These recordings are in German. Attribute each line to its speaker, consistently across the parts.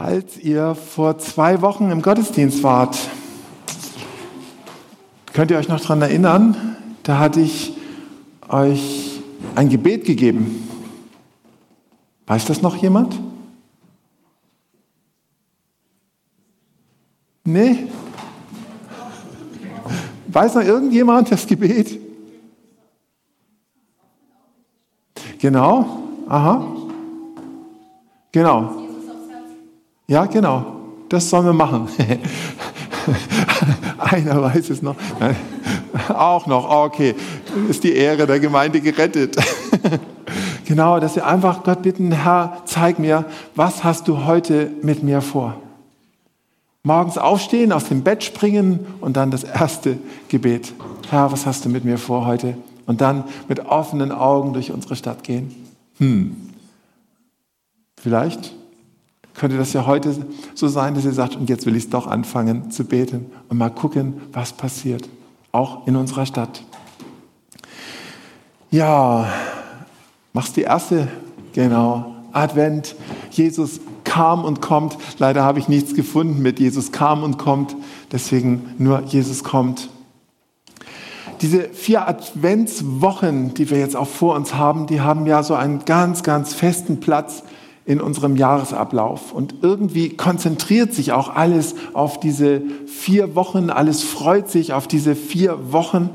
Speaker 1: Falls ihr vor zwei Wochen im Gottesdienst wart, könnt ihr euch noch daran erinnern, da hatte ich euch ein Gebet gegeben. Weiß das noch jemand? Nee? Weiß noch irgendjemand das Gebet? Genau, aha. Genau. Ja, genau. Das sollen wir machen. Einer weiß es noch. Nein. Auch noch. Okay. Ist die Ehre der Gemeinde gerettet. genau, dass wir einfach Gott bitten, Herr, zeig mir, was hast du heute mit mir vor? Morgens aufstehen, aus dem Bett springen und dann das erste Gebet. Herr, was hast du mit mir vor heute? Und dann mit offenen Augen durch unsere Stadt gehen. Hm. Vielleicht könnte das ja heute so sein, dass ihr sagt, und jetzt will ich es doch anfangen zu beten und mal gucken, was passiert, auch in unserer Stadt. Ja, machst die erste, genau, Advent. Jesus kam und kommt. Leider habe ich nichts gefunden mit Jesus kam und kommt, deswegen nur Jesus kommt. Diese vier Adventswochen, die wir jetzt auch vor uns haben, die haben ja so einen ganz, ganz festen Platz in unserem Jahresablauf. Und irgendwie konzentriert sich auch alles auf diese vier Wochen, alles freut sich auf diese vier Wochen.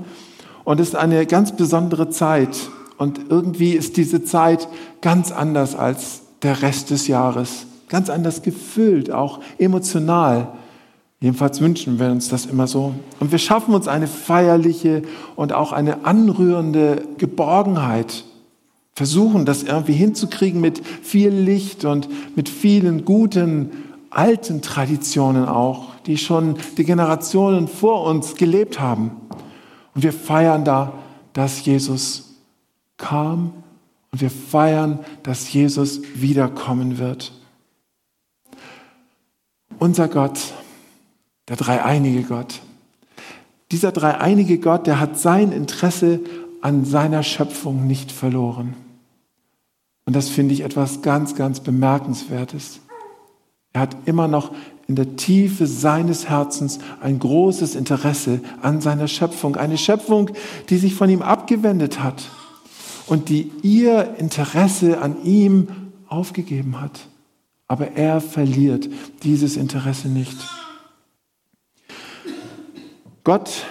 Speaker 1: Und es ist eine ganz besondere Zeit. Und irgendwie ist diese Zeit ganz anders als der Rest des Jahres. Ganz anders gefüllt, auch emotional. Jedenfalls wünschen wir uns das immer so. Und wir schaffen uns eine feierliche und auch eine anrührende Geborgenheit versuchen, das irgendwie hinzukriegen mit viel Licht und mit vielen guten alten Traditionen auch, die schon die Generationen vor uns gelebt haben. Und wir feiern da, dass Jesus kam und wir feiern, dass Jesus wiederkommen wird. Unser Gott, der dreieinige Gott, dieser dreieinige Gott, der hat sein Interesse an seiner Schöpfung nicht verloren. Und das finde ich etwas ganz, ganz Bemerkenswertes. Er hat immer noch in der Tiefe seines Herzens ein großes Interesse an seiner Schöpfung. Eine Schöpfung, die sich von ihm abgewendet hat und die ihr Interesse an ihm aufgegeben hat. Aber er verliert dieses Interesse nicht. Gott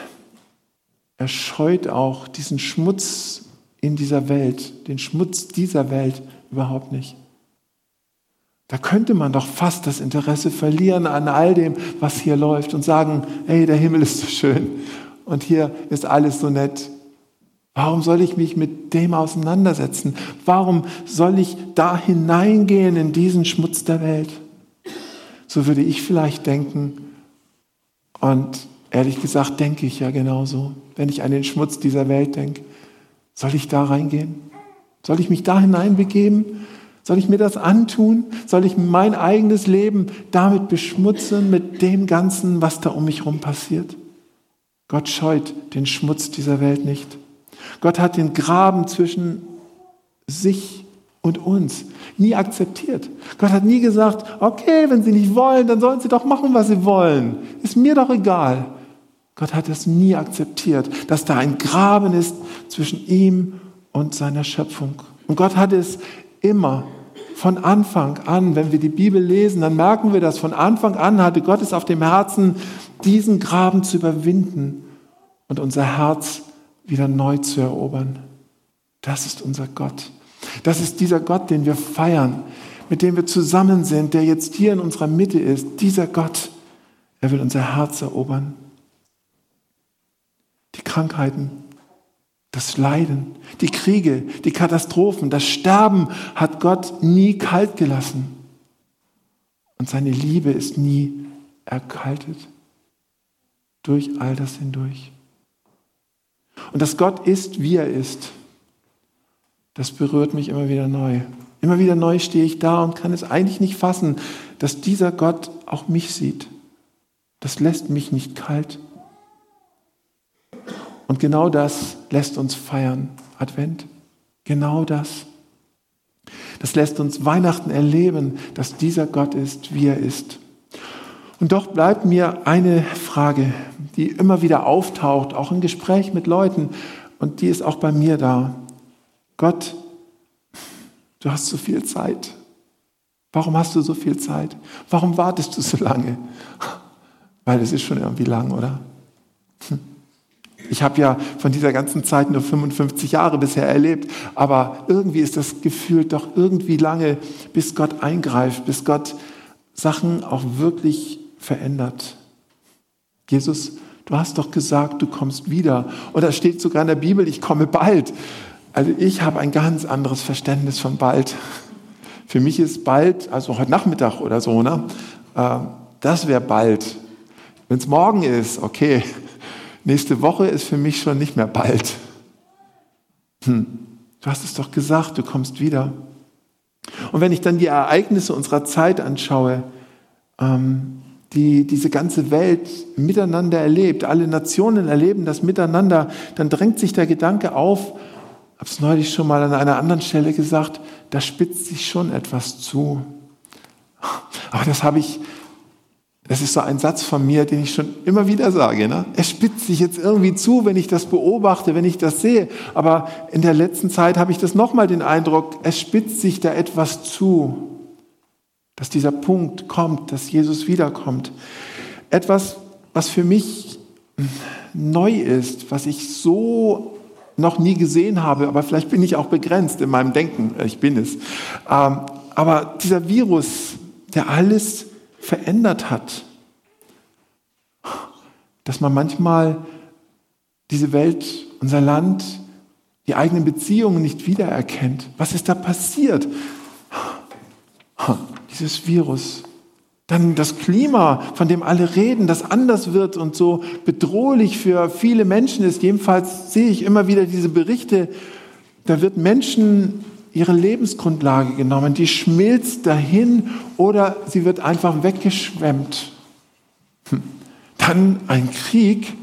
Speaker 1: erscheut auch diesen Schmutz in dieser Welt, den Schmutz dieser Welt überhaupt nicht. Da könnte man doch fast das Interesse verlieren an all dem, was hier läuft und sagen, hey, der Himmel ist so schön und hier ist alles so nett. Warum soll ich mich mit dem auseinandersetzen? Warum soll ich da hineingehen in diesen Schmutz der Welt? So würde ich vielleicht denken. Und ehrlich gesagt denke ich ja genauso, wenn ich an den Schmutz dieser Welt denke. Soll ich da reingehen? Soll ich mich da hineinbegeben? Soll ich mir das antun? Soll ich mein eigenes Leben damit beschmutzen, mit dem Ganzen, was da um mich herum passiert? Gott scheut den Schmutz dieser Welt nicht. Gott hat den Graben zwischen sich und uns nie akzeptiert. Gott hat nie gesagt, okay, wenn Sie nicht wollen, dann sollen Sie doch machen, was Sie wollen. Ist mir doch egal. Gott hat es nie akzeptiert, dass da ein Graben ist zwischen ihm und seiner Schöpfung. Und Gott hat es immer von Anfang an, wenn wir die Bibel lesen, dann merken wir das. Von Anfang an hatte Gott es auf dem Herzen, diesen Graben zu überwinden und unser Herz wieder neu zu erobern. Das ist unser Gott. Das ist dieser Gott, den wir feiern, mit dem wir zusammen sind, der jetzt hier in unserer Mitte ist. Dieser Gott, er will unser Herz erobern die Krankheiten, das Leiden, die Kriege, die Katastrophen, das Sterben hat Gott nie kalt gelassen. Und seine Liebe ist nie erkaltet durch all das hindurch. Und dass Gott ist, wie er ist, das berührt mich immer wieder neu. Immer wieder neu stehe ich da und kann es eigentlich nicht fassen, dass dieser Gott auch mich sieht. Das lässt mich nicht kalt. Und genau das lässt uns feiern. Advent. Genau das. Das lässt uns Weihnachten erleben, dass dieser Gott ist, wie er ist. Und doch bleibt mir eine Frage, die immer wieder auftaucht, auch im Gespräch mit Leuten, und die ist auch bei mir da. Gott, du hast so viel Zeit. Warum hast du so viel Zeit? Warum wartest du so lange? Weil es ist schon irgendwie lang, oder? Hm. Ich habe ja von dieser ganzen Zeit nur 55 Jahre bisher erlebt, aber irgendwie ist das Gefühl doch irgendwie lange, bis Gott eingreift, bis Gott Sachen auch wirklich verändert. Jesus, du hast doch gesagt, du kommst wieder. Und da steht sogar in der Bibel, ich komme bald. Also ich habe ein ganz anderes Verständnis von bald. Für mich ist bald, also heute Nachmittag oder so, ne? Äh, das wäre bald. Wenn es morgen ist, okay, nächste Woche ist für mich schon nicht mehr bald. Hm, du hast es doch gesagt, du kommst wieder. Und wenn ich dann die Ereignisse unserer Zeit anschaue, ähm, die diese ganze Welt miteinander erlebt, alle Nationen erleben das miteinander, dann drängt sich der Gedanke auf, habe es neulich schon mal an einer anderen Stelle gesagt, da spitzt sich schon etwas zu. Aber das habe ich das ist so ein Satz von mir, den ich schon immer wieder sage. Ne? Es spitzt sich jetzt irgendwie zu, wenn ich das beobachte, wenn ich das sehe. Aber in der letzten Zeit habe ich das nochmal den Eindruck, es spitzt sich da etwas zu, dass dieser Punkt kommt, dass Jesus wiederkommt. Etwas, was für mich neu ist, was ich so noch nie gesehen habe, aber vielleicht bin ich auch begrenzt in meinem Denken, ich bin es. Ähm, aber dieser Virus, der alles verändert hat. Dass man manchmal diese Welt, unser Land, die eigenen Beziehungen nicht wiedererkennt. Was ist da passiert? Dieses Virus. Dann das Klima, von dem alle reden, das anders wird und so bedrohlich für viele Menschen ist. Jedenfalls sehe ich immer wieder diese Berichte, da wird Menschen ihre Lebensgrundlage genommen, die schmilzt dahin oder sie wird einfach weggeschwemmt. Hm. Dann ein Krieg,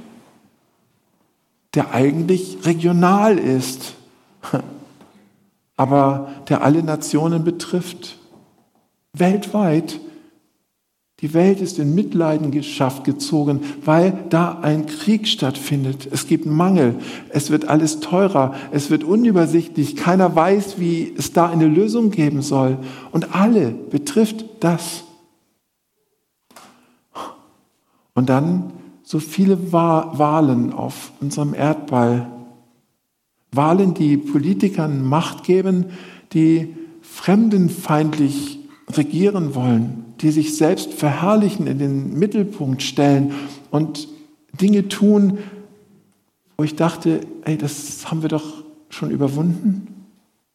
Speaker 1: der eigentlich regional ist, aber der alle Nationen betrifft. Weltweit die Welt ist in Mitleidenschaft gezogen, weil da ein Krieg stattfindet. Es gibt Mangel, es wird alles teurer, es wird unübersichtlich, keiner weiß, wie es da eine Lösung geben soll. Und alle betrifft das. Und dann so viele Wahlen auf unserem Erdball. Wahlen, die Politikern Macht geben, die fremdenfeindlich regieren wollen die sich selbst verherrlichen, in den Mittelpunkt stellen und Dinge tun, wo ich dachte, ey, das haben wir doch schon überwunden.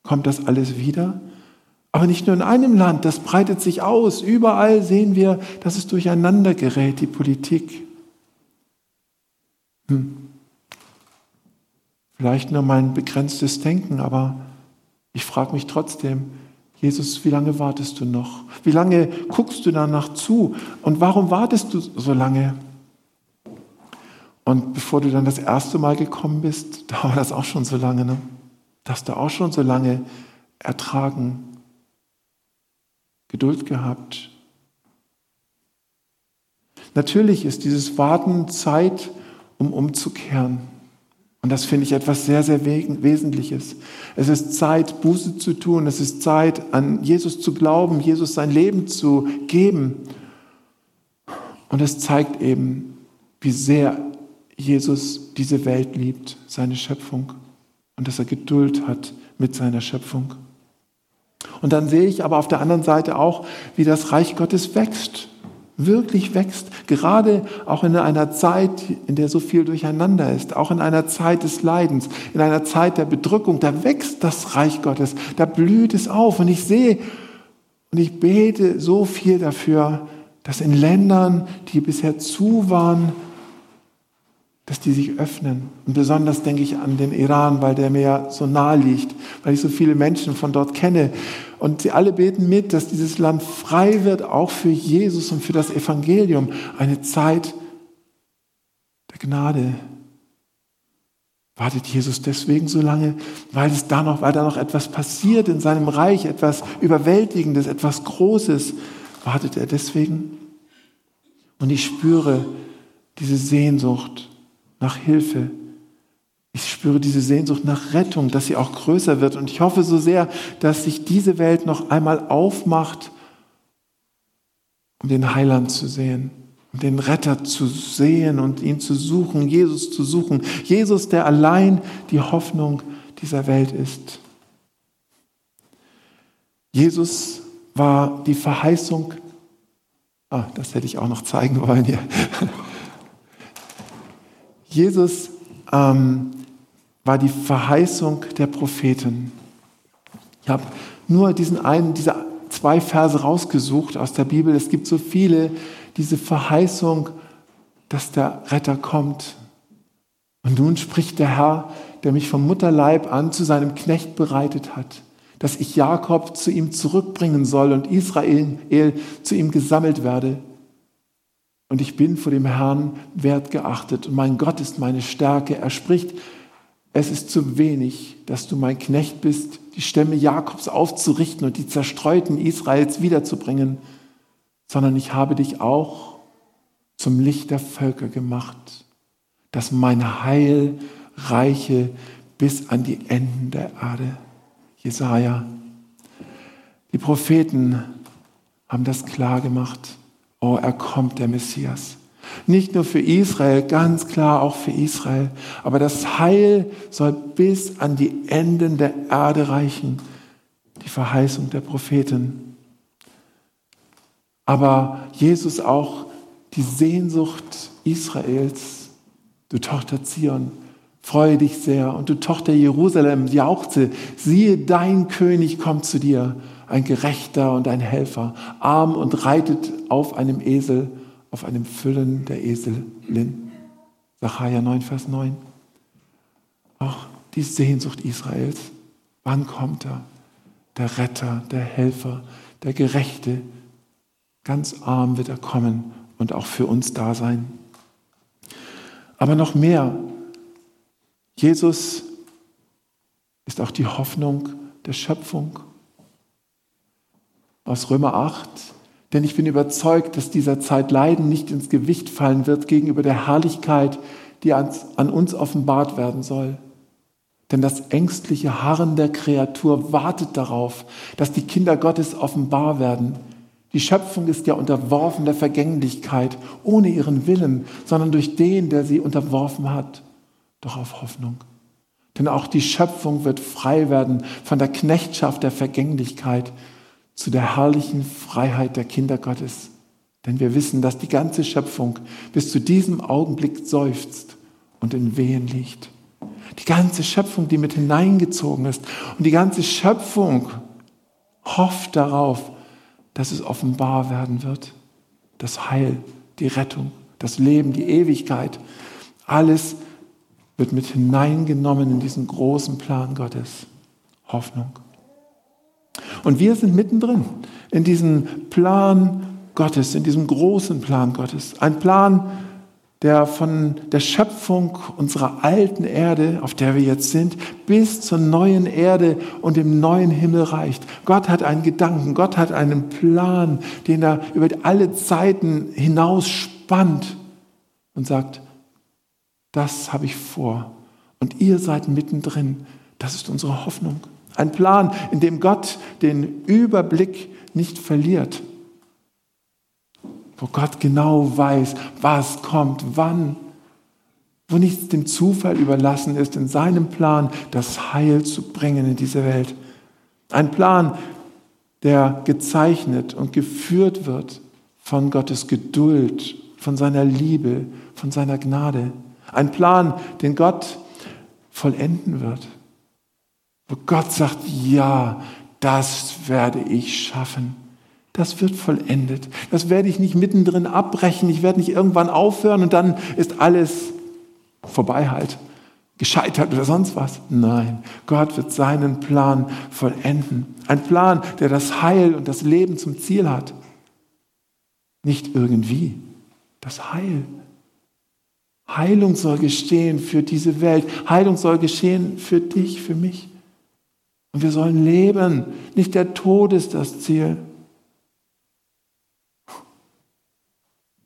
Speaker 1: Kommt das alles wieder? Aber nicht nur in einem Land, das breitet sich aus. Überall sehen wir, dass es durcheinander gerät, die Politik. Hm. Vielleicht nur mein begrenztes Denken, aber ich frage mich trotzdem, Jesus, wie lange wartest du noch? Wie lange guckst du danach zu? Und warum wartest du so lange? Und bevor du dann das erste Mal gekommen bist, dauert das auch schon so lange. Ne? Das du auch schon so lange ertragen, Geduld gehabt. Natürlich ist dieses Warten Zeit, um umzukehren. Und das finde ich etwas sehr, sehr Wesentliches. Es ist Zeit, Buße zu tun. Es ist Zeit, an Jesus zu glauben, Jesus sein Leben zu geben. Und es zeigt eben, wie sehr Jesus diese Welt liebt, seine Schöpfung. Und dass er Geduld hat mit seiner Schöpfung. Und dann sehe ich aber auf der anderen Seite auch, wie das Reich Gottes wächst wirklich wächst, gerade auch in einer Zeit, in der so viel durcheinander ist, auch in einer Zeit des Leidens, in einer Zeit der Bedrückung, da wächst das Reich Gottes, da blüht es auf und ich sehe und ich bete so viel dafür, dass in Ländern, die bisher zu waren, dass die sich öffnen. Und besonders denke ich an den Iran, weil der mir so nahe liegt, weil ich so viele Menschen von dort kenne. Und sie alle beten mit, dass dieses Land frei wird, auch für Jesus und für das Evangelium. Eine Zeit der Gnade. Wartet Jesus deswegen so lange, weil es da noch, weil da noch etwas passiert in seinem Reich, etwas Überwältigendes, etwas Großes? Wartet er deswegen? Und ich spüre diese Sehnsucht nach Hilfe. Ich spüre diese Sehnsucht nach Rettung, dass sie auch größer wird. Und ich hoffe so sehr, dass sich diese Welt noch einmal aufmacht, um den Heiland zu sehen den Retter zu sehen und ihn zu suchen, Jesus zu suchen. Jesus, der allein die Hoffnung dieser Welt ist. Jesus war die Verheißung, ah, das hätte ich auch noch zeigen wollen hier. Jesus ähm, war die Verheißung der Propheten. Ich habe nur diesen einen, diese zwei Verse rausgesucht aus der Bibel. Es gibt so viele, diese Verheißung, dass der Retter kommt. Und nun spricht der Herr, der mich vom Mutterleib an zu seinem Knecht bereitet hat, dass ich Jakob zu ihm zurückbringen soll und Israel zu ihm gesammelt werde. Und ich bin vor dem Herrn wertgeachtet und mein Gott ist meine Stärke. Er spricht, es ist zu wenig, dass du mein Knecht bist, die Stämme Jakobs aufzurichten und die Zerstreuten Israels wiederzubringen sondern ich habe dich auch zum Licht der Völker gemacht, dass mein Heil reiche bis an die Enden der Erde. Jesaja. Die Propheten haben das klar gemacht. Oh, er kommt, der Messias. Nicht nur für Israel, ganz klar auch für Israel. Aber das Heil soll bis an die Enden der Erde reichen. Die Verheißung der Propheten aber Jesus auch die Sehnsucht Israels. Du Tochter Zion, freue dich sehr. Und du Tochter Jerusalem, jauchze, siehe, dein König kommt zu dir, ein Gerechter und ein Helfer, arm und reitet auf einem Esel, auf einem Füllen der Eselin. Sacharja 9, Vers 9. Auch die Sehnsucht Israels. Wann kommt er? Der Retter, der Helfer, der Gerechte, Ganz arm wird er kommen und auch für uns da sein. Aber noch mehr, Jesus ist auch die Hoffnung der Schöpfung. Aus Römer 8, denn ich bin überzeugt, dass dieser Zeit Leiden nicht ins Gewicht fallen wird gegenüber der Herrlichkeit, die an uns offenbart werden soll. Denn das ängstliche Harren der Kreatur wartet darauf, dass die Kinder Gottes offenbar werden. Die Schöpfung ist ja unterworfen der Vergänglichkeit, ohne ihren Willen, sondern durch den, der sie unterworfen hat. Doch auf Hoffnung. Denn auch die Schöpfung wird frei werden von der Knechtschaft der Vergänglichkeit zu der herrlichen Freiheit der Kinder Gottes. Denn wir wissen, dass die ganze Schöpfung bis zu diesem Augenblick seufzt und in Wehen liegt. Die ganze Schöpfung, die mit hineingezogen ist. Und die ganze Schöpfung hofft darauf, dass es offenbar werden wird. Das Heil, die Rettung, das Leben, die Ewigkeit, alles wird mit hineingenommen in diesen großen Plan Gottes. Hoffnung. Und wir sind mittendrin in diesem Plan Gottes, in diesem großen Plan Gottes. Ein Plan, der von der Schöpfung unserer alten Erde, auf der wir jetzt sind, bis zur neuen Erde und dem neuen Himmel reicht. Gott hat einen Gedanken, Gott hat einen Plan, den er über alle Zeiten hinaus spannt und sagt, das habe ich vor. Und ihr seid mittendrin. Das ist unsere Hoffnung. Ein Plan, in dem Gott den Überblick nicht verliert wo Gott genau weiß, was kommt, wann, wo nichts dem Zufall überlassen ist, in seinem Plan das Heil zu bringen in diese Welt. Ein Plan, der gezeichnet und geführt wird von Gottes Geduld, von seiner Liebe, von seiner Gnade. Ein Plan, den Gott vollenden wird. Wo Gott sagt, ja, das werde ich schaffen. Das wird vollendet. Das werde ich nicht mittendrin abbrechen. Ich werde nicht irgendwann aufhören und dann ist alles vorbei halt. Gescheitert oder sonst was. Nein, Gott wird seinen Plan vollenden. Ein Plan, der das Heil und das Leben zum Ziel hat. Nicht irgendwie. Das Heil. Heilung soll geschehen für diese Welt. Heilung soll geschehen für dich, für mich. Und wir sollen leben. Nicht der Tod ist das Ziel.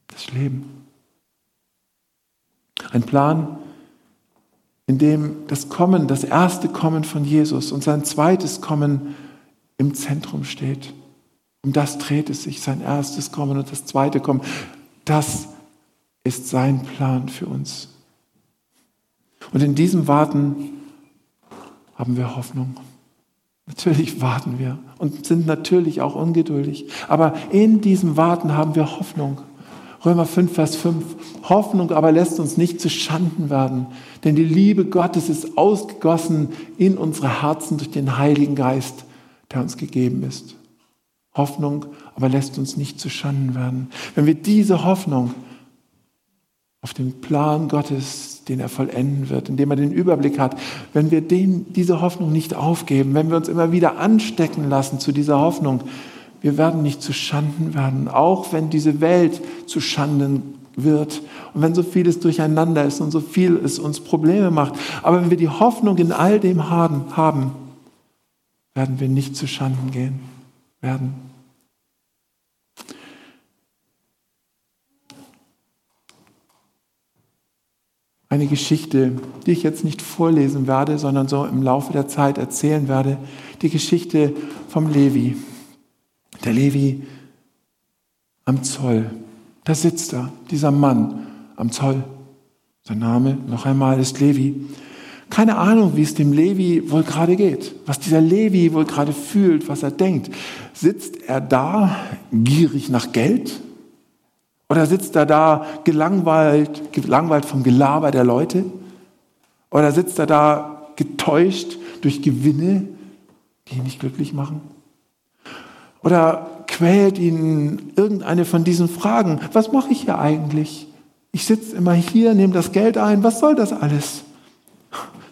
Speaker 1: Das Leben. Ein Plan, in dem das Kommen, das erste Kommen von Jesus und sein zweites Kommen im Zentrum steht. Um das dreht es sich, sein erstes Kommen und das zweite Kommen. Das ist sein Plan für uns. Und in diesem Warten haben wir Hoffnung. Natürlich warten wir und sind natürlich auch ungeduldig. Aber in diesem Warten haben wir Hoffnung. Römer 5, Vers 5. Hoffnung aber lässt uns nicht zu Schanden werden, denn die Liebe Gottes ist ausgegossen in unsere Herzen durch den Heiligen Geist, der uns gegeben ist. Hoffnung aber lässt uns nicht zu Schanden werden. Wenn wir diese Hoffnung auf den Plan Gottes, den er vollenden wird, indem er den Überblick hat, wenn wir den, diese Hoffnung nicht aufgeben, wenn wir uns immer wieder anstecken lassen zu dieser Hoffnung, wir werden nicht zu Schanden werden, auch wenn diese Welt zu Schanden wird und wenn so vieles durcheinander ist und so viel es uns Probleme macht. Aber wenn wir die Hoffnung in all dem haben, werden wir nicht zu Schanden gehen werden. Eine Geschichte, die ich jetzt nicht vorlesen werde, sondern so im Laufe der Zeit erzählen werde. Die Geschichte vom Levi. Der Levi am Zoll. Da sitzt er, dieser Mann am Zoll. Sein Name noch einmal ist Levi. Keine Ahnung, wie es dem Levi wohl gerade geht, was dieser Levi wohl gerade fühlt, was er denkt. Sitzt er da gierig nach Geld? Oder sitzt er da gelangweilt, gelangweilt vom Gelaber der Leute? Oder sitzt er da getäuscht durch Gewinne, die ihn nicht glücklich machen? Oder quält ihn irgendeine von diesen Fragen? Was mache ich hier eigentlich? Ich sitze immer hier, nehme das Geld ein. Was soll das alles?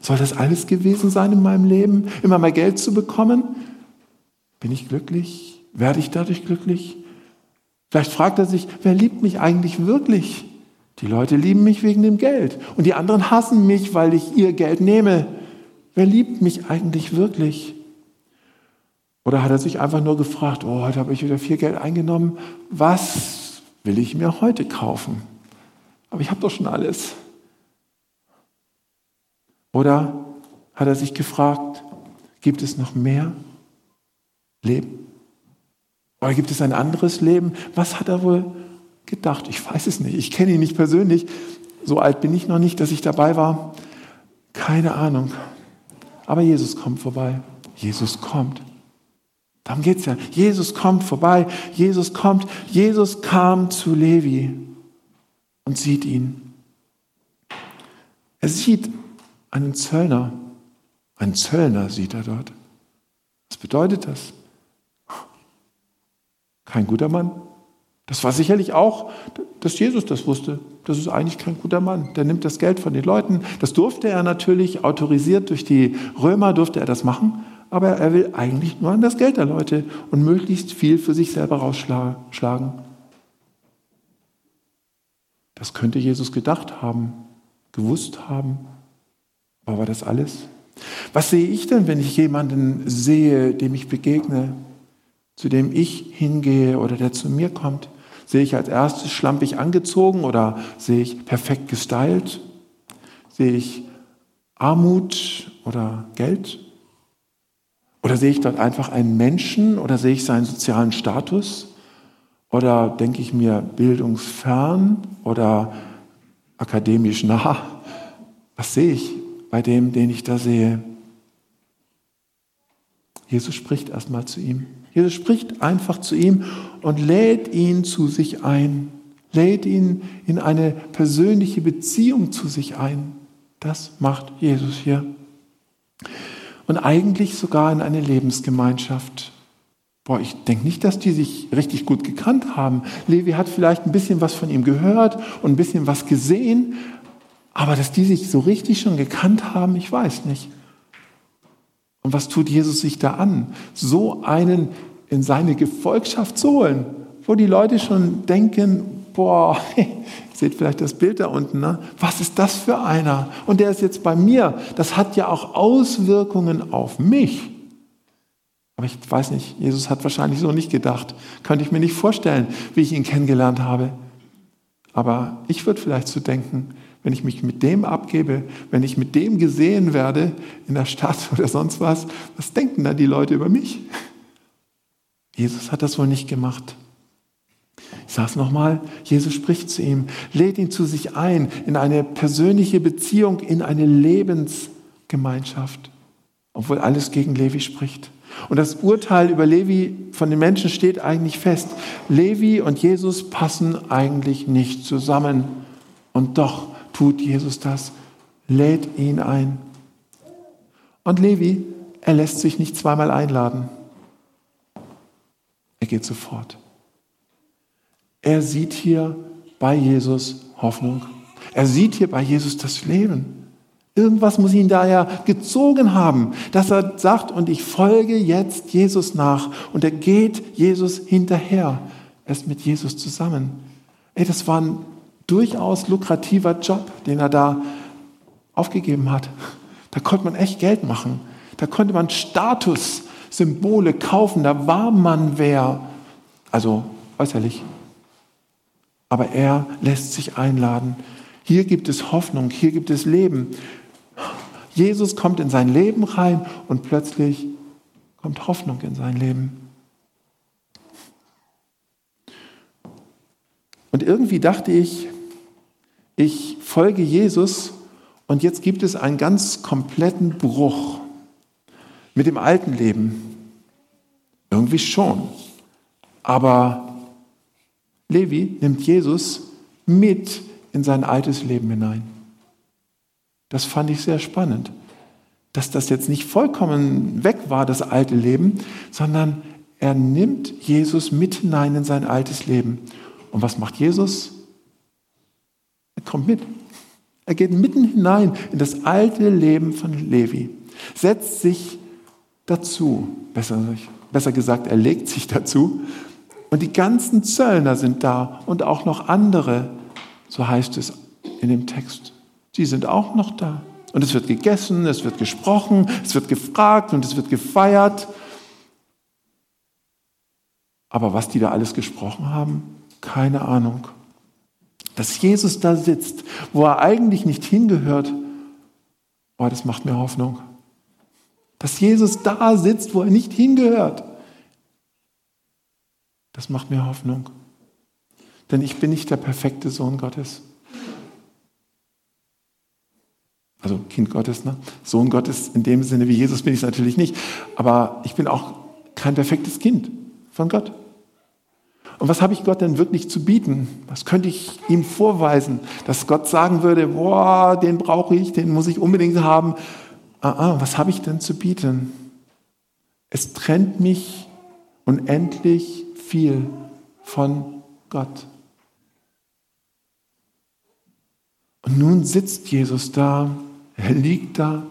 Speaker 1: Soll das alles gewesen sein in meinem Leben? Immer mehr Geld zu bekommen? Bin ich glücklich? Werde ich dadurch glücklich? Vielleicht fragt er sich, wer liebt mich eigentlich wirklich? Die Leute lieben mich wegen dem Geld und die anderen hassen mich, weil ich ihr Geld nehme. Wer liebt mich eigentlich wirklich? Oder hat er sich einfach nur gefragt, oh, heute habe ich wieder viel Geld eingenommen, was will ich mir heute kaufen? Aber ich habe doch schon alles. Oder hat er sich gefragt, gibt es noch mehr Leben? Oder gibt es ein anderes Leben? Was hat er wohl gedacht? Ich weiß es nicht. Ich kenne ihn nicht persönlich. So alt bin ich noch nicht, dass ich dabei war. Keine Ahnung. Aber Jesus kommt vorbei. Jesus kommt. Darum geht es ja. Jesus kommt vorbei. Jesus kommt. Jesus kam zu Levi und sieht ihn. Er sieht einen Zöllner. Einen Zöllner sieht er dort. Was bedeutet das? Kein guter Mann. Das war sicherlich auch, dass Jesus das wusste. Das ist eigentlich kein guter Mann. Der nimmt das Geld von den Leuten. Das durfte er natürlich, autorisiert durch die Römer durfte er das machen. Aber er will eigentlich nur an das Geld der Leute und möglichst viel für sich selber rausschlagen. Das könnte Jesus gedacht haben, gewusst haben. Aber war das alles? Was sehe ich denn, wenn ich jemanden sehe, dem ich begegne? Zu dem ich hingehe oder der zu mir kommt? Sehe ich als erstes schlampig angezogen oder sehe ich perfekt gestylt? Sehe ich Armut oder Geld? Oder sehe ich dort einfach einen Menschen oder sehe ich seinen sozialen Status? Oder denke ich mir bildungsfern oder akademisch nah? Was sehe ich bei dem, den ich da sehe? Jesus spricht erstmal zu ihm. Jesus spricht einfach zu ihm und lädt ihn zu sich ein, lädt ihn in eine persönliche Beziehung zu sich ein. Das macht Jesus hier. Und eigentlich sogar in eine Lebensgemeinschaft. Boah, ich denke nicht, dass die sich richtig gut gekannt haben. Levi hat vielleicht ein bisschen was von ihm gehört und ein bisschen was gesehen, aber dass die sich so richtig schon gekannt haben, ich weiß nicht. Und was tut Jesus sich da an? So einen in seine Gefolgschaft zu holen, wo die Leute schon denken, boah, ihr seht vielleicht das Bild da unten, ne? was ist das für einer? Und der ist jetzt bei mir. Das hat ja auch Auswirkungen auf mich. Aber ich weiß nicht, Jesus hat wahrscheinlich so nicht gedacht. Könnte ich mir nicht vorstellen, wie ich ihn kennengelernt habe. Aber ich würde vielleicht so denken, wenn ich mich mit dem abgebe, wenn ich mit dem gesehen werde in der Stadt oder sonst was, was denken dann die Leute über mich? Jesus hat das wohl nicht gemacht. Ich sage es nochmal, Jesus spricht zu ihm, lädt ihn zu sich ein in eine persönliche Beziehung, in eine Lebensgemeinschaft, obwohl alles gegen Levi spricht. Und das Urteil über Levi von den Menschen steht eigentlich fest. Levi und Jesus passen eigentlich nicht zusammen. Und doch tut Jesus das, lädt ihn ein. Und Levi, er lässt sich nicht zweimal einladen. Er geht sofort. Er sieht hier bei Jesus Hoffnung. Er sieht hier bei Jesus das Leben. Irgendwas muss ihn da ja gezogen haben, dass er sagt, und ich folge jetzt Jesus nach. Und er geht Jesus hinterher. Er ist mit Jesus zusammen. Ey, das war ein durchaus lukrativer Job, den er da aufgegeben hat. Da konnte man echt Geld machen. Da konnte man Statussymbole kaufen. Da war man wer. Also äußerlich. Aber er lässt sich einladen. Hier gibt es Hoffnung, hier gibt es Leben. Jesus kommt in sein Leben rein und plötzlich kommt Hoffnung in sein Leben. Und irgendwie dachte ich, ich folge Jesus und jetzt gibt es einen ganz kompletten Bruch mit dem alten Leben. Irgendwie schon. Aber Levi nimmt Jesus mit in sein altes Leben hinein. Das fand ich sehr spannend, dass das jetzt nicht vollkommen weg war, das alte Leben, sondern er nimmt Jesus mit hinein in sein altes Leben. Und was macht Jesus? Er kommt mit. Er geht mitten hinein in das alte Leben von Levi, setzt sich dazu, besser, besser gesagt, er legt sich dazu. Und die ganzen Zöllner sind da und auch noch andere, so heißt es in dem Text. Sie sind auch noch da. Und es wird gegessen, es wird gesprochen, es wird gefragt und es wird gefeiert. Aber was die da alles gesprochen haben, keine Ahnung. Dass Jesus da sitzt, wo er eigentlich nicht hingehört, oh, das macht mir Hoffnung. Dass Jesus da sitzt, wo er nicht hingehört, das macht mir Hoffnung. Denn ich bin nicht der perfekte Sohn Gottes. Also Kind Gottes, ne? Sohn Gottes in dem Sinne wie Jesus bin ich natürlich nicht. Aber ich bin auch kein perfektes Kind von Gott. Und was habe ich Gott denn wirklich zu bieten? Was könnte ich ihm vorweisen, dass Gott sagen würde, boah, den brauche ich, den muss ich unbedingt haben. Ah, ah, was habe ich denn zu bieten? Es trennt mich unendlich viel von Gott. Und nun sitzt Jesus da er liegt da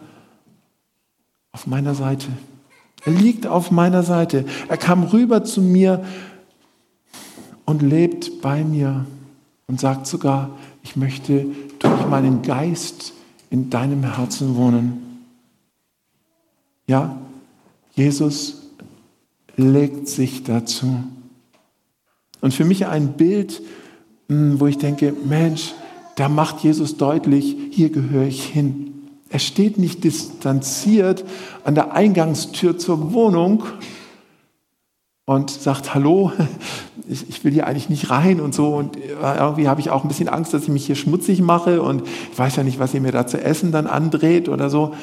Speaker 1: auf meiner Seite. Er liegt auf meiner Seite. Er kam rüber zu mir und lebt bei mir und sagt sogar, ich möchte durch meinen Geist in deinem Herzen wohnen. Ja, Jesus legt sich dazu. Und für mich ein Bild, hm, wo ich denke, Mensch, da macht Jesus deutlich, hier gehöre ich hin. Er steht nicht distanziert an der Eingangstür zur Wohnung und sagt, hallo, ich will hier eigentlich nicht rein und so. Und irgendwie habe ich auch ein bisschen Angst, dass ich mich hier schmutzig mache und ich weiß ja nicht, was ihr mir da zu essen dann andreht oder so.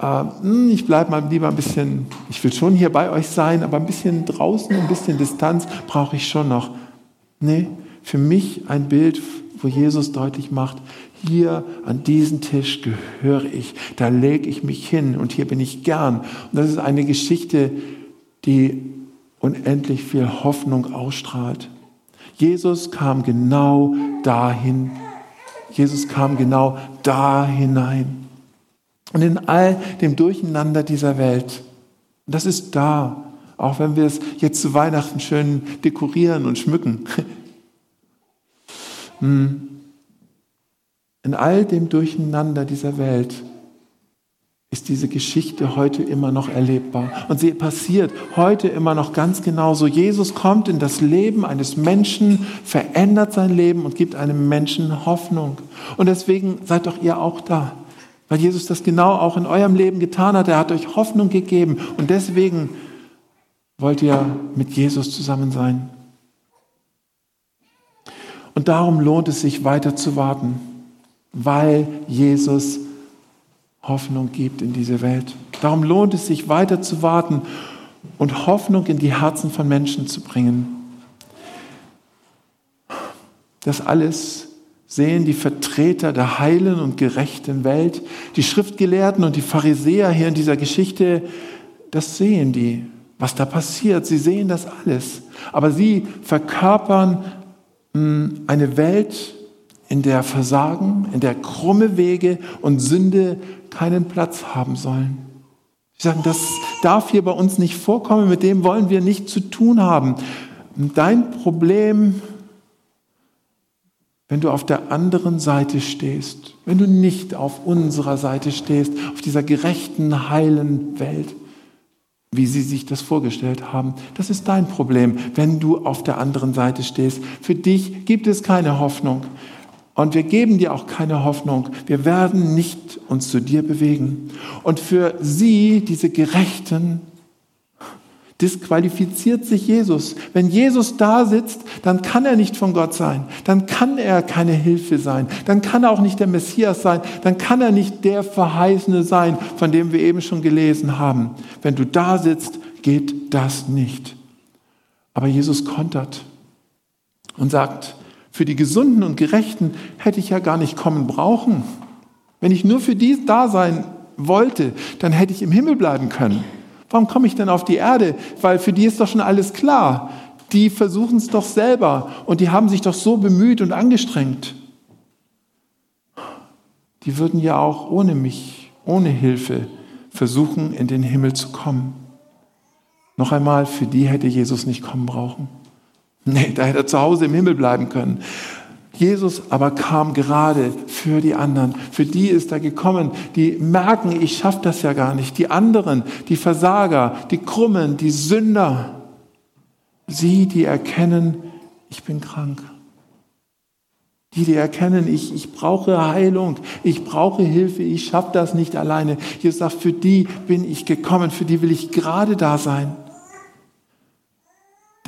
Speaker 1: Ähm, ich bleibe mal lieber ein bisschen, ich will schon hier bei euch sein, aber ein bisschen draußen, ein bisschen Distanz brauche ich schon noch. Nee, für mich ein Bild, wo Jesus deutlich macht, hier an diesen Tisch gehöre ich, da lege ich mich hin und hier bin ich gern. Und das ist eine Geschichte, die unendlich viel Hoffnung ausstrahlt. Jesus kam genau dahin. Jesus kam genau da hinein. Und in all dem Durcheinander dieser Welt, das ist da, auch wenn wir es jetzt zu Weihnachten schön dekorieren und schmücken, Hm. In all dem Durcheinander dieser Welt ist diese Geschichte heute immer noch erlebbar. Und sie passiert heute immer noch ganz genauso. Jesus kommt in das Leben eines Menschen, verändert sein Leben und gibt einem Menschen Hoffnung. Und deswegen seid doch ihr auch da. Weil Jesus das genau auch in eurem Leben getan hat. Er hat euch Hoffnung gegeben. Und deswegen wollt ihr mit Jesus zusammen sein. Und darum lohnt es sich weiter zu warten, weil Jesus Hoffnung gibt in diese Welt. Darum lohnt es sich weiter zu warten und Hoffnung in die Herzen von Menschen zu bringen. Das alles sehen die Vertreter der heilen und gerechten Welt, die Schriftgelehrten und die Pharisäer hier in dieser Geschichte, das sehen die, was da passiert. Sie sehen das alles. Aber sie verkörpern hm, eine Welt, in der Versagen, in der krumme Wege und Sünde keinen Platz haben sollen. Sie sagen, das darf hier bei uns nicht vorkommen, mit dem wollen wir nichts zu tun haben. Dein Problem, wenn du auf der anderen Seite stehst, wenn du nicht auf unserer Seite stehst, auf dieser gerechten, heilen Welt, wie sie sich das vorgestellt haben. Das ist dein Problem, wenn du auf der anderen Seite stehst. Für dich gibt es keine Hoffnung. Und wir geben dir auch keine Hoffnung. Wir werden nicht uns zu dir bewegen. Und für sie, diese Gerechten, disqualifiziert sich Jesus. Wenn Jesus da sitzt, dann kann er nicht von Gott sein. Dann kann er keine Hilfe sein. Dann kann er auch nicht der Messias sein. Dann kann er nicht der Verheißene sein, von dem wir eben schon gelesen haben. Wenn du da sitzt, geht das nicht. Aber Jesus kontert und sagt, für die Gesunden und Gerechten hätte ich ja gar nicht kommen brauchen. Wenn ich nur für die da sein wollte, dann hätte ich im Himmel bleiben können. Warum komme ich denn auf die Erde? Weil für die ist doch schon alles klar. Die versuchen es doch selber und die haben sich doch so bemüht und angestrengt. Die würden ja auch ohne mich, ohne Hilfe versuchen, in den Himmel zu kommen. Noch einmal, für die hätte Jesus nicht kommen brauchen. Nee, da hätte er zu Hause im Himmel bleiben können. Jesus aber kam gerade für die anderen. Für die ist er gekommen, die merken, ich schaffe das ja gar nicht. Die anderen, die Versager, die Krummen, die Sünder. Sie, die erkennen, ich bin krank. Die, die erkennen, ich, ich brauche Heilung, ich brauche Hilfe, ich schaffe das nicht alleine. Jesus sagt, für die bin ich gekommen, für die will ich gerade da sein.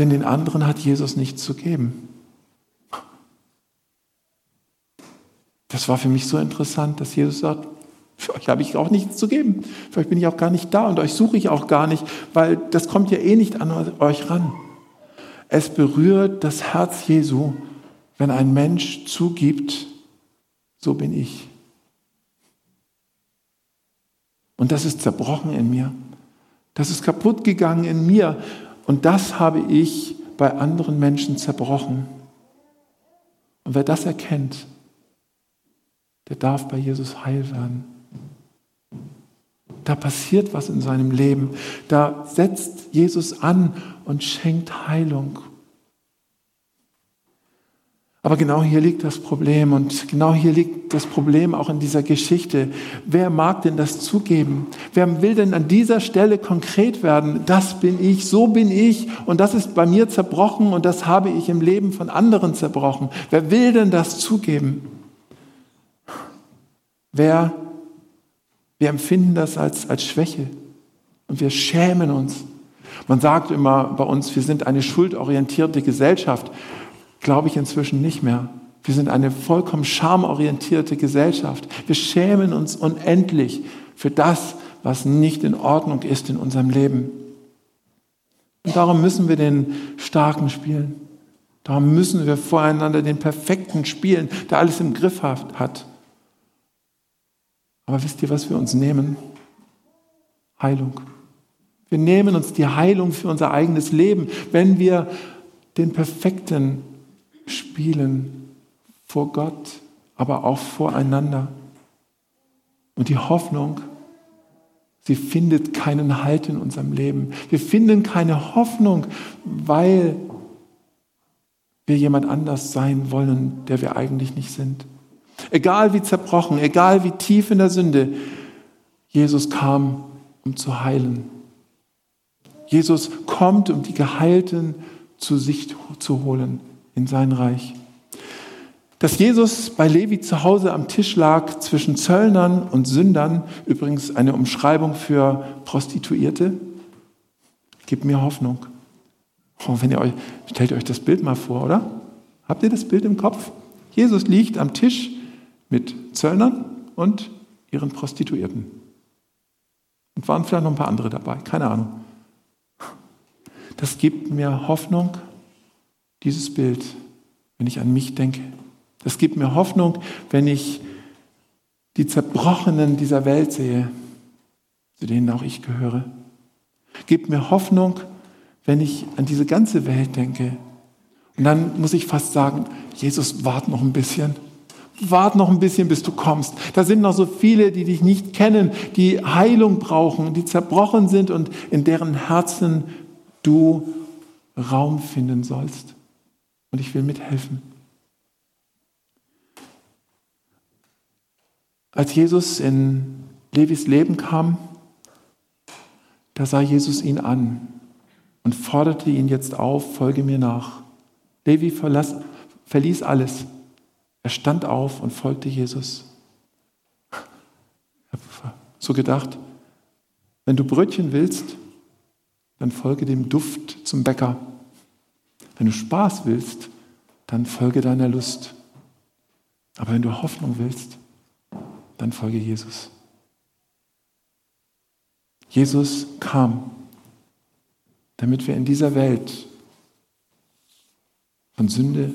Speaker 1: Denn den anderen hat Jesus nichts zu geben. Das war für mich so interessant, dass Jesus sagt, für euch habe ich auch nichts zu geben. Für euch bin ich auch gar nicht da und euch suche ich auch gar nicht, weil das kommt ja eh nicht an euch ran. Es berührt das Herz Jesu, wenn ein Mensch zugibt, so bin ich. Und das ist zerbrochen in mir. Das ist kaputt gegangen in mir. Und das habe ich bei anderen Menschen zerbrochen. Und wer das erkennt, der darf bei Jesus heil werden. Da passiert was in seinem Leben. Da setzt Jesus an und schenkt Heilung. Aber genau hier liegt das Problem und genau hier liegt das Problem auch in dieser Geschichte. Wer mag denn das zugeben? Wer will denn an dieser Stelle konkret werden? Das bin ich, so bin ich und das ist bei mir zerbrochen und das habe ich im Leben von anderen zerbrochen. Wer will denn das zugeben? Wer, wir empfinden das als, als Schwäche und wir schämen uns. Man sagt immer bei uns, wir sind eine schuldorientierte Gesellschaft glaube ich inzwischen nicht mehr. Wir sind eine vollkommen schamorientierte Gesellschaft. Wir schämen uns unendlich für das, was nicht in Ordnung ist in unserem Leben. Und darum müssen wir den Starken spielen. Darum müssen wir voreinander den Perfekten spielen, der alles im Griff hat. Aber wisst ihr, was wir uns nehmen? Heilung. Wir nehmen uns die Heilung für unser eigenes Leben, wenn wir den Perfekten spielen vor Gott, aber auch voreinander. Und die Hoffnung, sie findet keinen Halt in unserem Leben. Wir finden keine Hoffnung, weil wir jemand anders sein wollen, der wir eigentlich nicht sind. Egal wie zerbrochen, egal wie tief in der Sünde, Jesus kam, um zu heilen. Jesus kommt, um die Geheilten zu sich zu holen in sein Reich. Dass Jesus bei Levi zu Hause am Tisch lag zwischen Zöllnern und Sündern, übrigens eine Umschreibung für Prostituierte, gibt mir Hoffnung. Oh, wenn ihr euch, stellt euch das Bild mal vor, oder? Habt ihr das Bild im Kopf? Jesus liegt am Tisch mit Zöllnern und ihren Prostituierten. Und waren vielleicht noch ein paar andere dabei, keine Ahnung. Das gibt mir Hoffnung, dieses Bild, wenn ich an mich denke. Das gibt mir Hoffnung, wenn ich die Zerbrochenen dieser Welt sehe, zu denen auch ich gehöre. Gibt mir Hoffnung, wenn ich an diese ganze Welt denke. Und dann muss ich fast sagen, Jesus, wart noch ein bisschen. Wart noch ein bisschen, bis du kommst. Da sind noch so viele, die dich nicht kennen, die Heilung brauchen, die zerbrochen sind und in deren Herzen du Raum finden sollst. Und ich will mithelfen. Als Jesus in Levis Leben kam, da sah Jesus ihn an und forderte ihn jetzt auf, folge mir nach. Levi verlass, verließ alles. Er stand auf und folgte Jesus. Ich habe so gedacht, wenn du Brötchen willst, dann folge dem Duft zum Bäcker. Wenn du Spaß willst, dann folge deiner Lust. Aber wenn du Hoffnung willst, dann folge Jesus. Jesus kam, damit wir in dieser Welt von Sünde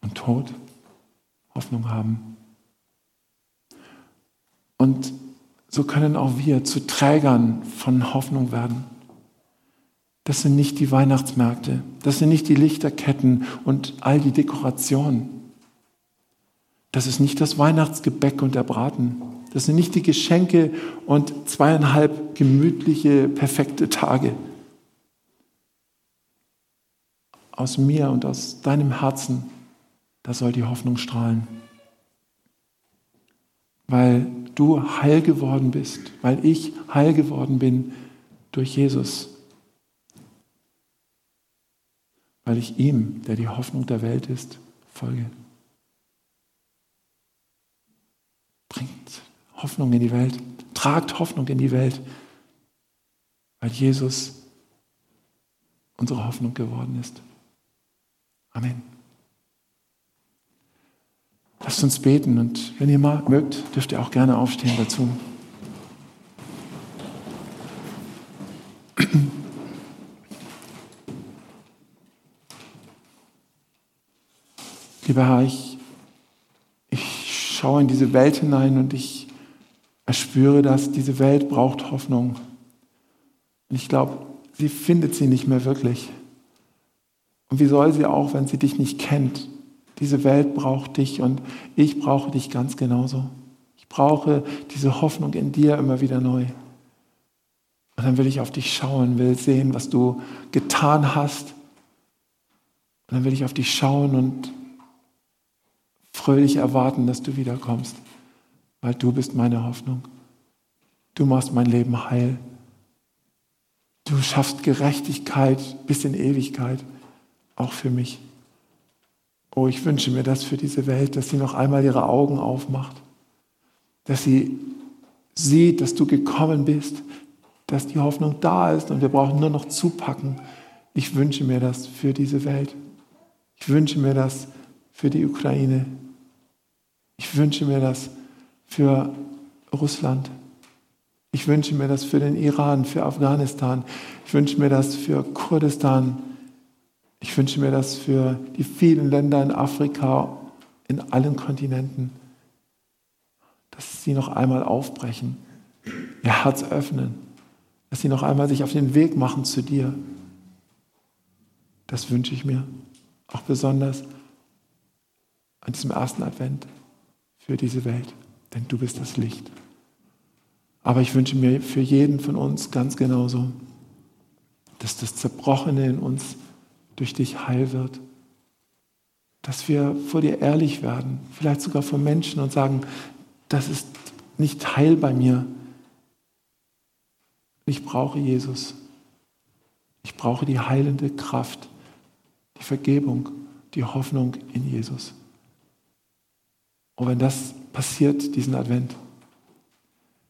Speaker 1: und Tod Hoffnung haben. Und so können auch wir zu Trägern von Hoffnung werden. Das sind nicht die Weihnachtsmärkte, das sind nicht die Lichterketten und all die Dekorationen. Das ist nicht das Weihnachtsgebäck und der Braten. Das sind nicht die Geschenke und zweieinhalb gemütliche, perfekte Tage. Aus mir und aus deinem Herzen, da soll die Hoffnung strahlen. Weil du heil geworden bist, weil ich heil geworden bin durch Jesus. Weil ich ihm, der die Hoffnung der Welt ist, folge. Bringt Hoffnung in die Welt. Tragt Hoffnung in die Welt, weil Jesus unsere Hoffnung geworden ist. Amen. Lasst uns beten und wenn ihr mal mögt, dürft ihr auch gerne aufstehen dazu. Lieber Herr, ich schaue in diese Welt hinein und ich erspüre, dass diese Welt braucht Hoffnung. Und ich glaube, sie findet sie nicht mehr wirklich. Und wie soll sie auch, wenn sie dich nicht kennt? Diese Welt braucht dich und ich brauche dich ganz genauso. Ich brauche diese Hoffnung in dir immer wieder neu. Und dann will ich auf dich schauen, will sehen, was du getan hast. Und dann will ich auf dich schauen und fröhlich erwarten, dass du wiederkommst, weil du bist meine Hoffnung. Du machst mein Leben heil. Du schaffst Gerechtigkeit bis in Ewigkeit, auch für mich. Oh, ich wünsche mir das für diese Welt, dass sie noch einmal ihre Augen aufmacht, dass sie sieht, dass du gekommen bist, dass die Hoffnung da ist und wir brauchen nur noch zupacken. Ich wünsche mir das für diese Welt. Ich wünsche mir das für die Ukraine. Ich wünsche mir das für Russland. Ich wünsche mir das für den Iran, für Afghanistan. Ich wünsche mir das für Kurdistan. Ich wünsche mir das für die vielen Länder in Afrika, in allen Kontinenten, dass sie noch einmal aufbrechen, ihr Herz öffnen, dass sie noch einmal sich auf den Weg machen zu dir. Das wünsche ich mir, auch besonders an diesem ersten Advent für diese Welt, denn du bist das Licht. Aber ich wünsche mir für jeden von uns ganz genauso, dass das Zerbrochene in uns durch dich heil wird dass wir vor dir ehrlich werden, vielleicht sogar vor Menschen und sagen, das ist nicht heil bei mir. Ich brauche Jesus. Ich brauche die heilende Kraft, die Vergebung, die Hoffnung in Jesus. Und wenn das passiert, diesen Advent,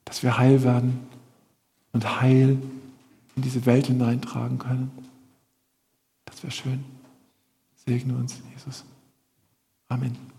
Speaker 1: dass wir heil werden und Heil in diese Welt hineintragen können, das wäre schön. Segne uns, Jesus. Amen.